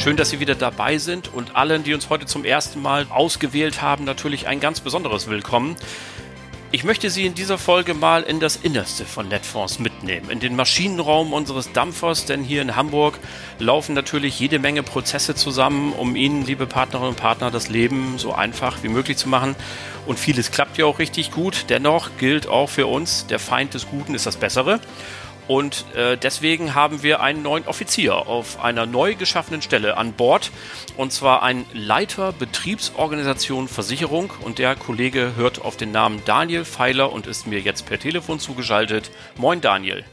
Schön, dass Sie wieder dabei sind und allen, die uns heute zum ersten Mal ausgewählt haben, natürlich ein ganz besonderes Willkommen. Ich möchte Sie in dieser Folge mal in das Innerste von Netfonds mitnehmen, in den Maschinenraum unseres Dampfers, denn hier in Hamburg laufen natürlich jede Menge Prozesse zusammen, um Ihnen, liebe Partnerinnen und Partner, das Leben so einfach wie möglich zu machen. Und vieles klappt ja auch richtig gut. Dennoch gilt auch für uns, der Feind des Guten ist das Bessere. Und äh, deswegen haben wir einen neuen Offizier auf einer neu geschaffenen Stelle an Bord. Und zwar ein Leiter Betriebsorganisation Versicherung. Und der Kollege hört auf den Namen Daniel Pfeiler und ist mir jetzt per Telefon zugeschaltet. Moin Daniel.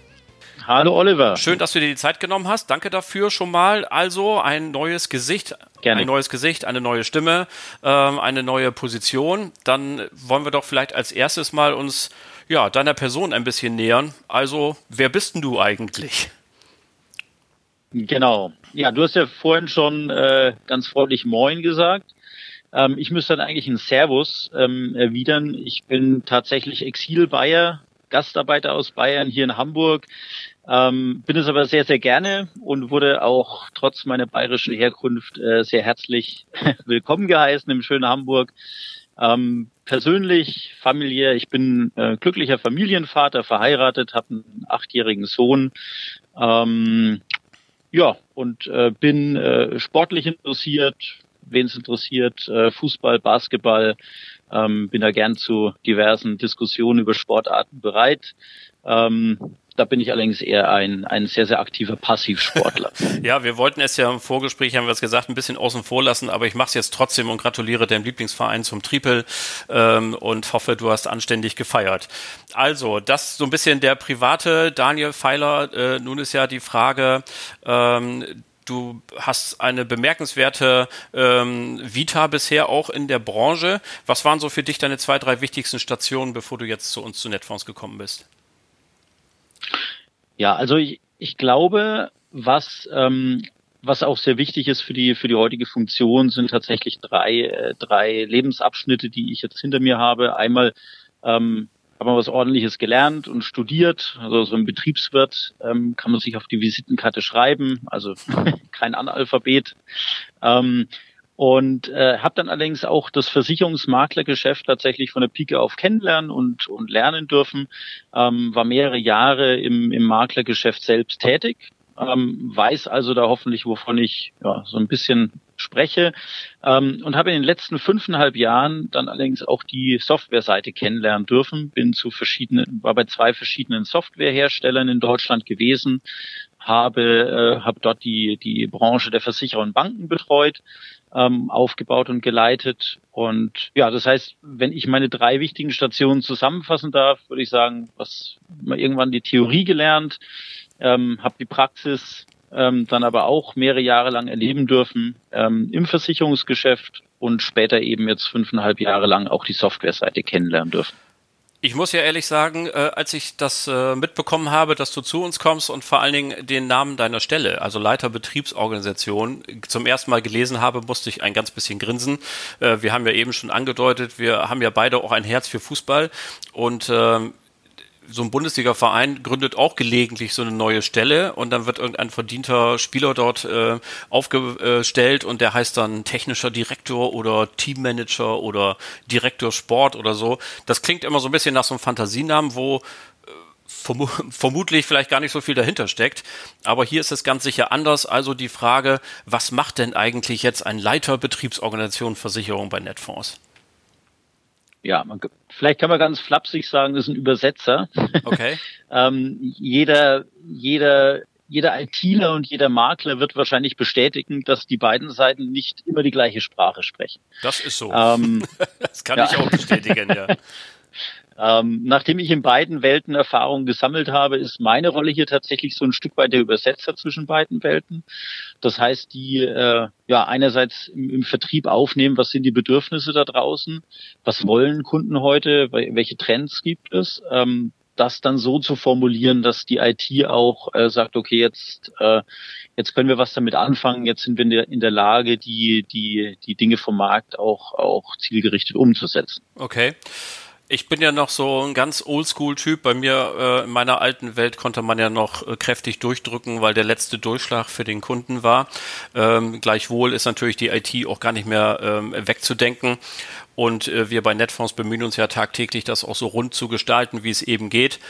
Hallo Oliver. Schön, dass du dir die Zeit genommen hast. Danke dafür schon mal. Also ein neues Gesicht, Gerne. ein neues Gesicht, eine neue Stimme, ähm, eine neue Position. Dann wollen wir doch vielleicht als erstes mal uns ja, deiner Person ein bisschen nähern. Also, wer bist denn du eigentlich? Genau. Ja, du hast ja vorhin schon äh, ganz freundlich Moin gesagt. Ähm, ich müsste dann eigentlich ein Servus ähm, erwidern. Ich bin tatsächlich Exil-Bayer, Gastarbeiter aus Bayern hier in Hamburg. Ähm, bin es aber sehr, sehr gerne und wurde auch trotz meiner bayerischen Herkunft äh, sehr herzlich willkommen geheißen im schönen Hamburg. Ähm, persönlich, familiär, ich bin äh, glücklicher Familienvater, verheiratet, habe einen achtjährigen Sohn. Ähm, ja, und äh, bin äh, sportlich interessiert, wen es interessiert, äh, Fußball, Basketball, ähm, bin da gern zu diversen Diskussionen über Sportarten bereit. Ähm, da bin ich allerdings eher ein, ein sehr, sehr aktiver Passivsportler. ja, wir wollten es ja im Vorgespräch, haben wir es gesagt, ein bisschen außen vor lassen, aber ich mache es jetzt trotzdem und gratuliere deinem Lieblingsverein zum Triple ähm, und hoffe, du hast anständig gefeiert. Also, das so ein bisschen der private Daniel Pfeiler. Äh, nun ist ja die Frage, ähm, du hast eine bemerkenswerte ähm, Vita bisher auch in der Branche. Was waren so für dich deine zwei, drei wichtigsten Stationen, bevor du jetzt zu uns zu Netfonds gekommen bist? Ja, also ich, ich glaube, was ähm, was auch sehr wichtig ist für die für die heutige Funktion sind tatsächlich drei äh, drei Lebensabschnitte, die ich jetzt hinter mir habe. Einmal ähm, haben wir was Ordentliches gelernt und studiert. Also so ein Betriebswirt ähm, kann man sich auf die Visitenkarte schreiben, also kein Analphabet. Ähm, und äh, habe dann allerdings auch das Versicherungsmaklergeschäft tatsächlich von der Pike auf kennenlernen und, und lernen dürfen. Ähm, war mehrere Jahre im, im Maklergeschäft selbst tätig, ähm, weiß also da hoffentlich, wovon ich ja, so ein bisschen spreche ähm, und habe in den letzten fünfeinhalb Jahren dann allerdings auch die Softwareseite kennenlernen dürfen. Bin zu verschiedenen, war bei zwei verschiedenen Softwareherstellern in Deutschland gewesen, habe, äh, habe dort die, die Branche der Versicherer und Banken betreut ähm, aufgebaut und geleitet. Und ja, das heißt, wenn ich meine drei wichtigen Stationen zusammenfassen darf, würde ich sagen, was mal irgendwann die Theorie gelernt, ähm, habe die Praxis ähm, dann aber auch mehrere Jahre lang erleben dürfen ähm, im Versicherungsgeschäft und später eben jetzt fünfeinhalb Jahre lang auch die Softwareseite kennenlernen dürfen. Ich muss ja ehrlich sagen, äh, als ich das äh, mitbekommen habe, dass du zu uns kommst und vor allen Dingen den Namen deiner Stelle, also Leiter Betriebsorganisation, zum ersten Mal gelesen habe, musste ich ein ganz bisschen grinsen. Äh, wir haben ja eben schon angedeutet, wir haben ja beide auch ein Herz für Fußball und ähm, so ein Bundesliga-Verein gründet auch gelegentlich so eine neue Stelle und dann wird irgendein verdienter Spieler dort äh, aufgestellt und der heißt dann technischer Direktor oder Teammanager oder Direktor Sport oder so. Das klingt immer so ein bisschen nach so einem Fantasienamen, wo äh, verm vermutlich vielleicht gar nicht so viel dahinter steckt. Aber hier ist es ganz sicher anders. Also die Frage, was macht denn eigentlich jetzt ein Leiter Betriebsorganisation Versicherung bei Netfonds? ja, man, vielleicht kann man ganz flapsig sagen, das ist ein Übersetzer. Okay. ähm, jeder, jeder, jeder ITler und jeder Makler wird wahrscheinlich bestätigen, dass die beiden Seiten nicht immer die gleiche Sprache sprechen. Das ist so. Ähm, das kann ja. ich auch bestätigen, ja. Ähm, nachdem ich in beiden Welten Erfahrungen gesammelt habe, ist meine Rolle hier tatsächlich so ein Stück weit der Übersetzer zwischen beiden Welten. Das heißt, die äh, ja einerseits im, im Vertrieb aufnehmen, was sind die Bedürfnisse da draußen, was wollen Kunden heute, welche Trends gibt es, ähm, das dann so zu formulieren, dass die IT auch äh, sagt, okay, jetzt äh, jetzt können wir was damit anfangen, jetzt sind wir in der, in der Lage, die die die Dinge vom Markt auch auch zielgerichtet umzusetzen. Okay. Ich bin ja noch so ein ganz Oldschool-Typ. Bei mir äh, in meiner alten Welt konnte man ja noch äh, kräftig durchdrücken, weil der letzte Durchschlag für den Kunden war. Ähm, gleichwohl ist natürlich die IT auch gar nicht mehr ähm, wegzudenken. Und äh, wir bei Netfonds bemühen uns ja tagtäglich, das auch so rund zu gestalten, wie es eben geht.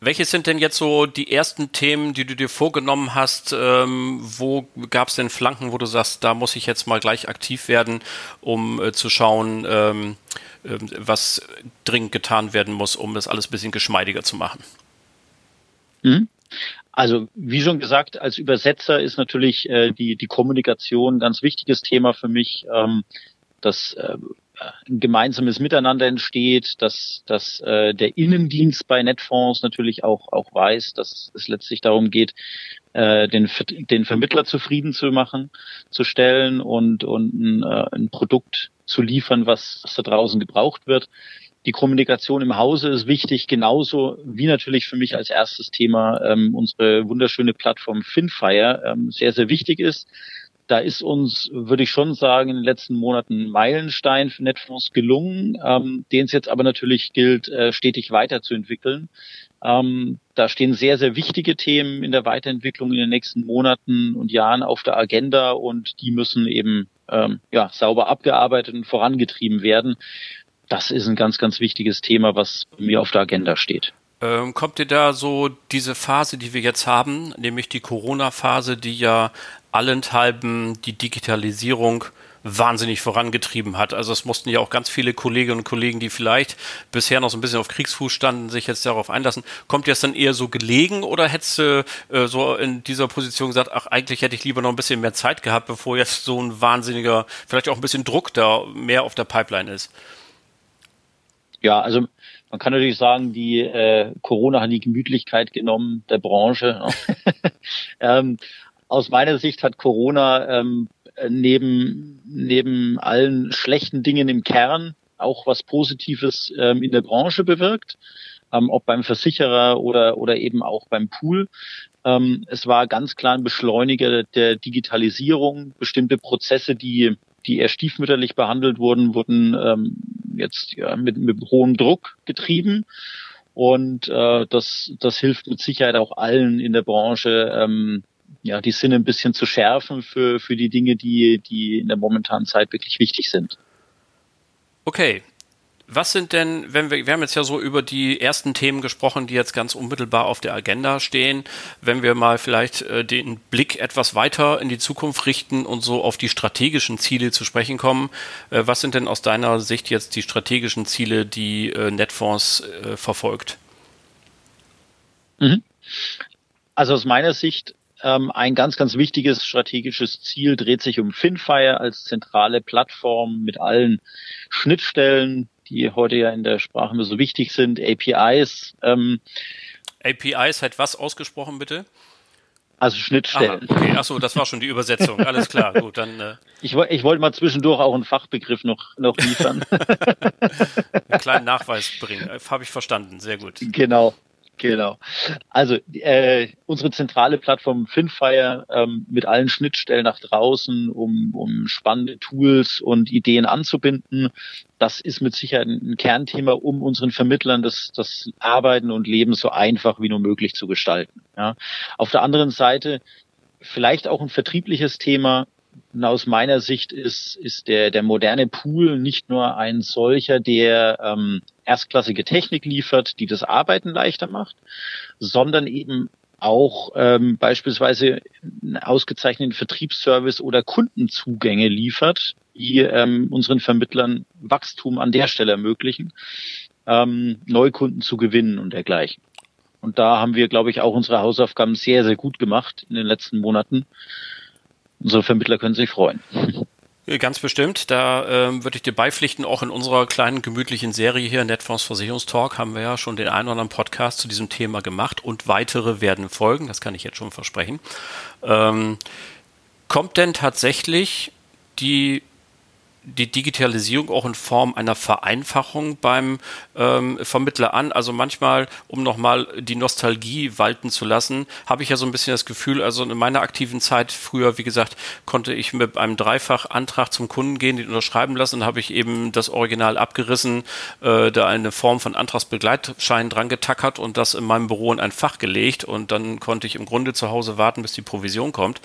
Welches sind denn jetzt so die ersten Themen, die du dir vorgenommen hast? Ähm, wo gab es denn Flanken, wo du sagst, da muss ich jetzt mal gleich aktiv werden, um äh, zu schauen, ähm, äh, was dringend getan werden muss, um das alles ein bisschen geschmeidiger zu machen? Mhm. Also wie schon gesagt, als Übersetzer ist natürlich äh, die, die Kommunikation ein ganz wichtiges Thema für mich. Ähm, das äh, ein gemeinsames Miteinander entsteht, dass, dass äh, der Innendienst bei Netfonds natürlich auch, auch weiß, dass es letztlich darum geht, äh, den, den Vermittler zufrieden zu machen, zu stellen und, und ein, äh, ein Produkt zu liefern, was, was da draußen gebraucht wird. Die Kommunikation im Hause ist wichtig, genauso wie natürlich für mich als erstes Thema ähm, unsere wunderschöne Plattform Finfire ähm, sehr, sehr wichtig ist da ist uns, würde ich schon sagen, in den letzten Monaten ein Meilenstein für Netfonds gelungen, ähm, den es jetzt aber natürlich gilt, äh, stetig weiterzuentwickeln. Ähm, da stehen sehr, sehr wichtige Themen in der Weiterentwicklung in den nächsten Monaten und Jahren auf der Agenda und die müssen eben ähm, ja, sauber abgearbeitet und vorangetrieben werden. Das ist ein ganz, ganz wichtiges Thema, was mir auf der Agenda steht. Ähm, kommt dir da so diese Phase, die wir jetzt haben, nämlich die Corona-Phase, die ja allenthalben die Digitalisierung wahnsinnig vorangetrieben hat. Also es mussten ja auch ganz viele Kolleginnen und Kollegen, die vielleicht bisher noch so ein bisschen auf Kriegsfuß standen, sich jetzt darauf einlassen. Kommt dir das dann eher so gelegen oder hättest du äh, so in dieser Position gesagt, ach, eigentlich hätte ich lieber noch ein bisschen mehr Zeit gehabt, bevor jetzt so ein wahnsinniger, vielleicht auch ein bisschen Druck da mehr auf der Pipeline ist? Ja, also man kann natürlich sagen, die äh, Corona hat die Gemütlichkeit genommen der Branche. ähm, aus meiner Sicht hat Corona ähm, neben, neben allen schlechten Dingen im Kern auch was Positives ähm, in der Branche bewirkt, ähm, ob beim Versicherer oder, oder eben auch beim Pool. Ähm, es war ganz klar ein Beschleuniger der Digitalisierung. Bestimmte Prozesse, die, die eher stiefmütterlich behandelt wurden, wurden ähm, jetzt ja, mit, mit hohem Druck getrieben. Und äh, das, das hilft mit Sicherheit auch allen in der Branche, ähm, ja, die Sinne ein bisschen zu schärfen für, für die Dinge, die, die in der momentanen Zeit wirklich wichtig sind. Okay. Was sind denn, wenn wir, wir haben jetzt ja so über die ersten Themen gesprochen, die jetzt ganz unmittelbar auf der Agenda stehen. Wenn wir mal vielleicht äh, den Blick etwas weiter in die Zukunft richten und so auf die strategischen Ziele zu sprechen kommen, äh, was sind denn aus deiner Sicht jetzt die strategischen Ziele, die äh, Netfonds äh, verfolgt? Mhm. Also aus meiner Sicht ähm, ein ganz, ganz wichtiges strategisches Ziel dreht sich um Finfire als zentrale Plattform mit allen Schnittstellen, die heute ja in der Sprache nur so wichtig sind, APIs. Ähm, APIs hat was ausgesprochen, bitte? Also Schnittstellen. Aha, okay, achso, das war schon die Übersetzung. Alles klar, gut, dann. Äh ich, ich wollte mal zwischendurch auch einen Fachbegriff noch, noch liefern. einen kleinen Nachweis bringen. Äh, Habe ich verstanden, sehr gut. Genau. Genau. Also äh, unsere zentrale Plattform Finfire ähm, mit allen Schnittstellen nach draußen, um, um spannende Tools und Ideen anzubinden. Das ist mit Sicherheit ein Kernthema, um unseren Vermittlern das, das Arbeiten und Leben so einfach wie nur möglich zu gestalten. Ja. Auf der anderen Seite vielleicht auch ein vertriebliches Thema, aus meiner Sicht ist, ist der, der moderne Pool nicht nur ein solcher, der ähm, erstklassige Technik liefert, die das Arbeiten leichter macht, sondern eben auch ähm, beispielsweise einen ausgezeichneten Vertriebsservice oder Kundenzugänge liefert, die ähm, unseren Vermittlern Wachstum an der Stelle ermöglichen, ähm, Neukunden zu gewinnen und dergleichen. Und da haben wir, glaube ich, auch unsere Hausaufgaben sehr, sehr gut gemacht in den letzten Monaten unsere Vermittler können sich freuen. Ganz bestimmt. Da ähm, würde ich dir beipflichten, auch in unserer kleinen gemütlichen Serie hier, Netfonds Versicherungstalk, haben wir ja schon den einen oder anderen Podcast zu diesem Thema gemacht und weitere werden folgen. Das kann ich jetzt schon versprechen. Ähm, kommt denn tatsächlich die die Digitalisierung auch in Form einer Vereinfachung beim ähm, Vermittler an. Also manchmal, um nochmal die Nostalgie walten zu lassen, habe ich ja so ein bisschen das Gefühl, also in meiner aktiven Zeit früher, wie gesagt, konnte ich mit einem Dreifachantrag zum Kunden gehen, den unterschreiben lassen, habe ich eben das Original abgerissen, äh, da eine Form von Antragsbegleitschein dran getackert und das in meinem Büro in ein Fach gelegt und dann konnte ich im Grunde zu Hause warten, bis die Provision kommt.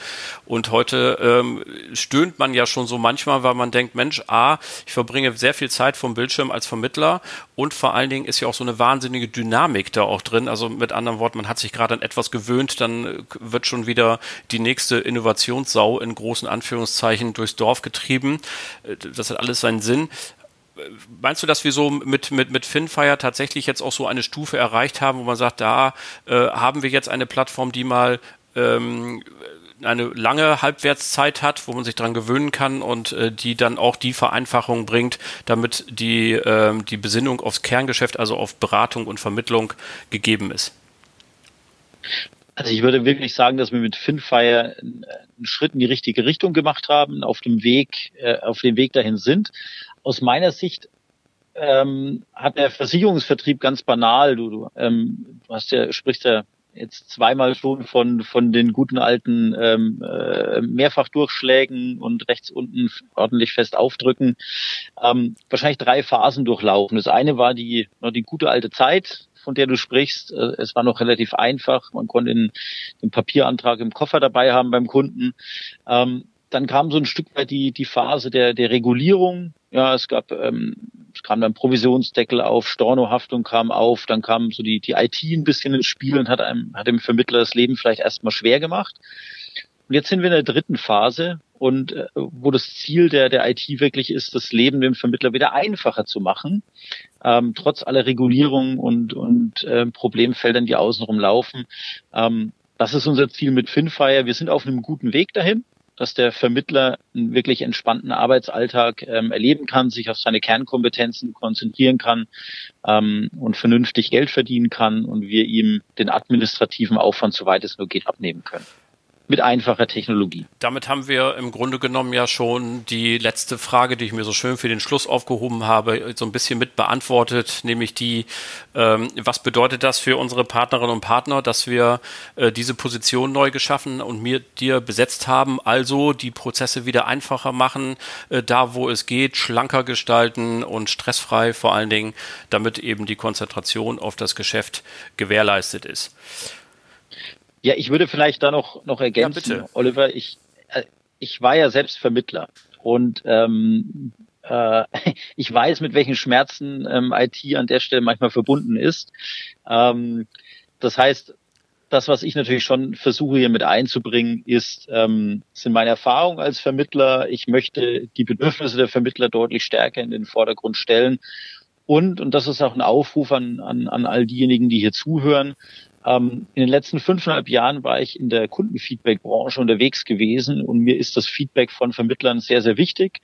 Und heute ähm, stöhnt man ja schon so manchmal, weil man denkt, Mensch, Mensch, A, ich verbringe sehr viel Zeit vom Bildschirm als Vermittler und vor allen Dingen ist ja auch so eine wahnsinnige Dynamik da auch drin. Also mit anderen Worten, man hat sich gerade an etwas gewöhnt, dann wird schon wieder die nächste Innovationssau in großen Anführungszeichen durchs Dorf getrieben. Das hat alles seinen Sinn. Meinst du, dass wir so mit, mit, mit Finfire tatsächlich jetzt auch so eine Stufe erreicht haben, wo man sagt, da äh, haben wir jetzt eine Plattform, die mal ähm, eine lange Halbwertszeit hat, wo man sich dran gewöhnen kann und äh, die dann auch die Vereinfachung bringt, damit die, äh, die Besinnung aufs Kerngeschäft, also auf Beratung und Vermittlung gegeben ist? Also ich würde wirklich sagen, dass wir mit Finfire einen Schritt in die richtige Richtung gemacht haben, auf dem Weg, äh, auf dem Weg dahin sind. Aus meiner Sicht ähm, hat der Versicherungsvertrieb ganz banal, du, du, ähm, du hast ja, sprichst ja jetzt zweimal schon von, von den guten alten ähm, äh, Mehrfachdurchschlägen und rechts unten ordentlich fest aufdrücken, ähm, wahrscheinlich drei Phasen durchlaufen. Das eine war die, die gute alte Zeit, von der du sprichst. Äh, es war noch relativ einfach. Man konnte den, den Papierantrag im Koffer dabei haben beim Kunden. Ähm, dann kam so ein Stück weit die, die Phase der, der Regulierung. Ja, es gab, ähm, es kam dann Provisionsdeckel auf, Stornohaftung kam auf, dann kam so die, die IT ein bisschen ins Spiel und hat einem, hat dem Vermittler das Leben vielleicht erstmal schwer gemacht. Und jetzt sind wir in der dritten Phase und äh, wo das Ziel der, der IT wirklich ist, das Leben dem Vermittler wieder einfacher zu machen, ähm, trotz aller Regulierungen und, und äh, Problemfeldern, die außenrum laufen. Ähm, das ist unser Ziel mit Finfire. Wir sind auf einem guten Weg dahin dass der Vermittler einen wirklich entspannten Arbeitsalltag ähm, erleben kann, sich auf seine Kernkompetenzen konzentrieren kann ähm, und vernünftig Geld verdienen kann und wir ihm den administrativen Aufwand, soweit es nur geht, abnehmen können mit einfacher Technologie. Damit haben wir im Grunde genommen ja schon die letzte Frage, die ich mir so schön für den Schluss aufgehoben habe, so ein bisschen mit beantwortet, nämlich die, ähm, was bedeutet das für unsere Partnerinnen und Partner, dass wir äh, diese Position neu geschaffen und mir dir besetzt haben, also die Prozesse wieder einfacher machen, äh, da wo es geht, schlanker gestalten und stressfrei vor allen Dingen, damit eben die Konzentration auf das Geschäft gewährleistet ist. Ja, ich würde vielleicht da noch, noch ergänzen, ja, Oliver, ich, äh, ich war ja selbst Vermittler und ähm, äh, ich weiß, mit welchen Schmerzen ähm, IT an der Stelle manchmal verbunden ist. Ähm, das heißt, das, was ich natürlich schon versuche hier mit einzubringen, ist, ähm, sind meine Erfahrungen als Vermittler. Ich möchte die Bedürfnisse der Vermittler deutlich stärker in den Vordergrund stellen. Und, und das ist auch ein Aufruf an, an, an all diejenigen, die hier zuhören, ähm, in den letzten fünfeinhalb Jahren war ich in der Kundenfeedback-Branche unterwegs gewesen und mir ist das Feedback von Vermittlern sehr, sehr wichtig.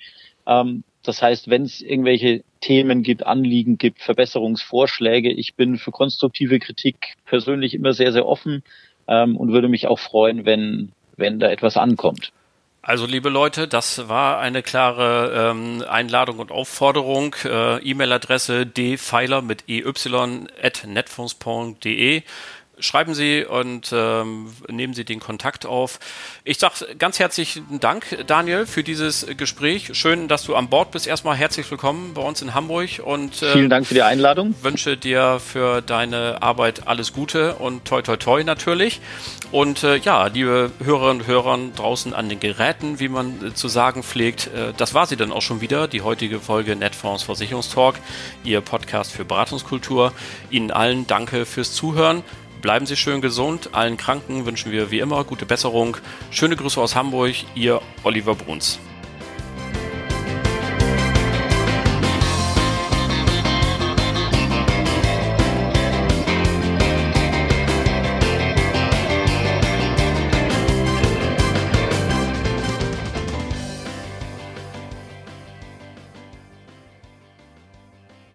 Ähm, das heißt, wenn es irgendwelche Themen gibt, Anliegen gibt, Verbesserungsvorschläge, ich bin für konstruktive Kritik persönlich immer sehr, sehr offen ähm, und würde mich auch freuen, wenn, wenn da etwas ankommt. Also liebe Leute, das war eine klare ähm, Einladung und Aufforderung. Äh, E-Mail-Adresse dpfeiler mit ey at netfonds.de schreiben Sie und ähm, nehmen Sie den Kontakt auf. Ich sage ganz herzlichen Dank, Daniel, für dieses Gespräch. Schön, dass du an Bord bist. Erstmal herzlich willkommen bei uns in Hamburg und äh, vielen Dank für die Einladung. Wünsche dir für deine Arbeit alles Gute und toi toi toi natürlich. Und äh, ja, liebe Hörerinnen und Hörer draußen an den Geräten, wie man äh, zu sagen pflegt, äh, das war sie dann auch schon wieder, die heutige Folge Netfonds Versicherungstalk, Ihr Podcast für Beratungskultur. Ihnen allen danke fürs Zuhören. Bleiben Sie schön gesund. Allen Kranken wünschen wir wie immer gute Besserung. Schöne Grüße aus Hamburg, Ihr Oliver Bruns.